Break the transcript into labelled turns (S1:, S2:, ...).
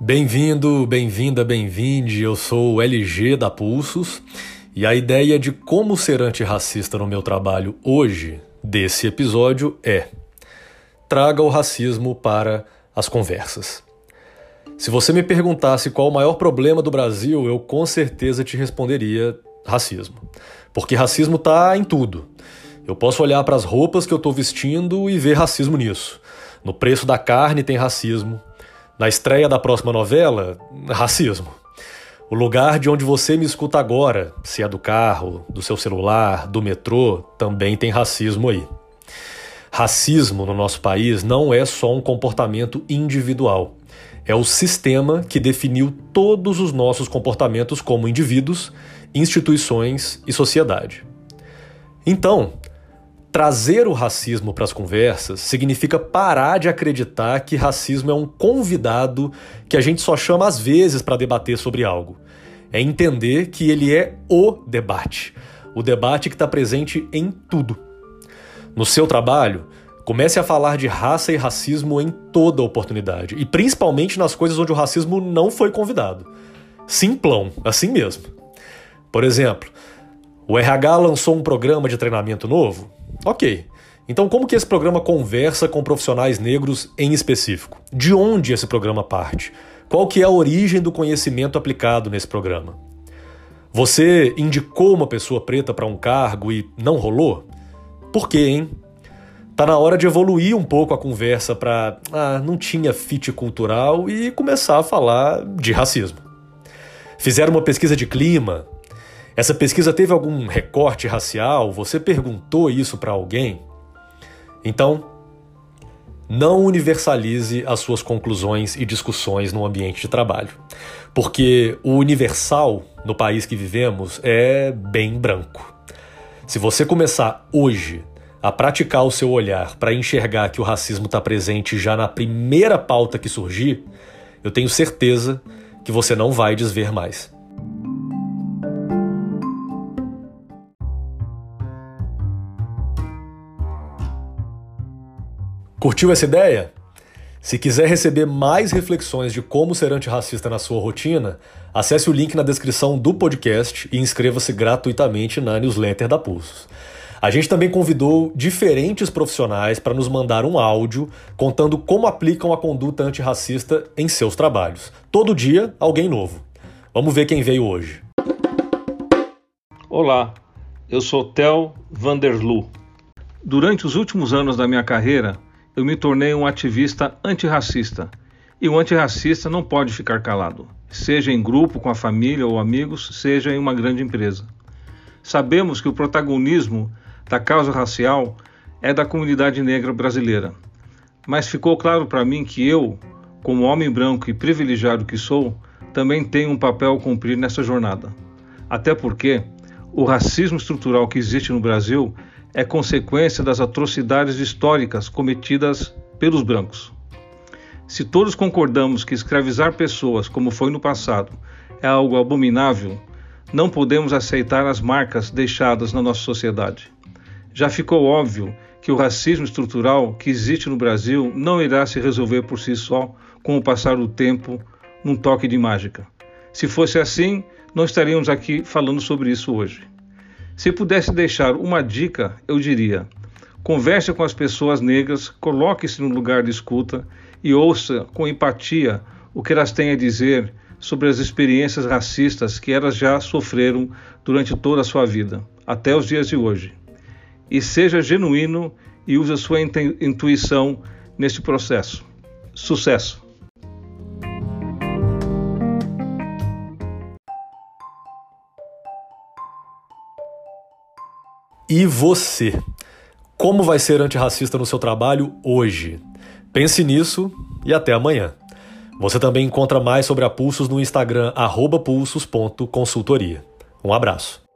S1: Bem-vindo, bem-vinda, bem-vinde. Eu sou o LG da Pulsos e a ideia de como ser antirracista no meu trabalho hoje, desse episódio, é: traga o racismo para as conversas. Se você me perguntasse qual o maior problema do Brasil, eu com certeza te responderia racismo. Porque racismo está em tudo. Eu posso olhar para as roupas que eu estou vestindo e ver racismo nisso. No preço da carne tem racismo, na estreia da próxima novela, racismo. O lugar de onde você me escuta agora, se é do carro, do seu celular, do metrô, também tem racismo aí. Racismo no nosso país não é só um comportamento individual. É o sistema que definiu todos os nossos comportamentos como indivíduos, instituições e sociedade. Então, Trazer o racismo para as conversas significa parar de acreditar que racismo é um convidado que a gente só chama às vezes para debater sobre algo. É entender que ele é o debate. O debate que está presente em tudo. No seu trabalho, comece a falar de raça e racismo em toda oportunidade, e principalmente nas coisas onde o racismo não foi convidado. Simplão, assim mesmo. Por exemplo, o RH lançou um programa de treinamento novo? Ok. Então, como que esse programa conversa com profissionais negros em específico? De onde esse programa parte? Qual que é a origem do conhecimento aplicado nesse programa? Você indicou uma pessoa preta para um cargo e não rolou? Por quê, hein? Tá na hora de evoluir um pouco a conversa para ah, não tinha fit cultural e começar a falar de racismo. Fizeram uma pesquisa de clima, essa pesquisa teve algum recorte racial? Você perguntou isso para alguém? Então, não universalize as suas conclusões e discussões no ambiente de trabalho. Porque o universal no país que vivemos é bem branco. Se você começar hoje a praticar o seu olhar para enxergar que o racismo está presente já na primeira pauta que surgir, eu tenho certeza que você não vai desver mais. Curtiu essa ideia? Se quiser receber mais reflexões de como ser antirracista na sua rotina, acesse o link na descrição do podcast e inscreva-se gratuitamente na newsletter da Pulsos. A gente também convidou diferentes profissionais para nos mandar um áudio contando como aplicam a conduta antirracista em seus trabalhos. Todo dia, alguém novo. Vamos ver quem veio hoje.
S2: Olá, eu sou Tel Vanderlu. Durante os últimos anos da minha carreira, eu me tornei um ativista antirracista. E o antirracista não pode ficar calado, seja em grupo, com a família ou amigos, seja em uma grande empresa. Sabemos que o protagonismo da causa racial é da comunidade negra brasileira. Mas ficou claro para mim que eu, como homem branco e privilegiado que sou, também tenho um papel a cumprir nessa jornada. Até porque o racismo estrutural que existe no Brasil é consequência das atrocidades históricas cometidas pelos brancos. Se todos concordamos que escravizar pessoas, como foi no passado, é algo abominável, não podemos aceitar as marcas deixadas na nossa sociedade. Já ficou óbvio que o racismo estrutural que existe no Brasil não irá se resolver por si só com o passar do tempo num toque de mágica. Se fosse assim, não estaríamos aqui falando sobre isso hoje. Se pudesse deixar uma dica, eu diria: converse com as pessoas negras, coloque-se no lugar de escuta e ouça com empatia o que elas têm a dizer sobre as experiências racistas que elas já sofreram durante toda a sua vida, até os dias de hoje. E seja genuíno e use a sua intuição neste processo. Sucesso!
S1: E você? Como vai ser antirracista no seu trabalho hoje? Pense nisso e até amanhã. Você também encontra mais sobre a Pulsos no Instagram pulsos.consultoria. Um abraço.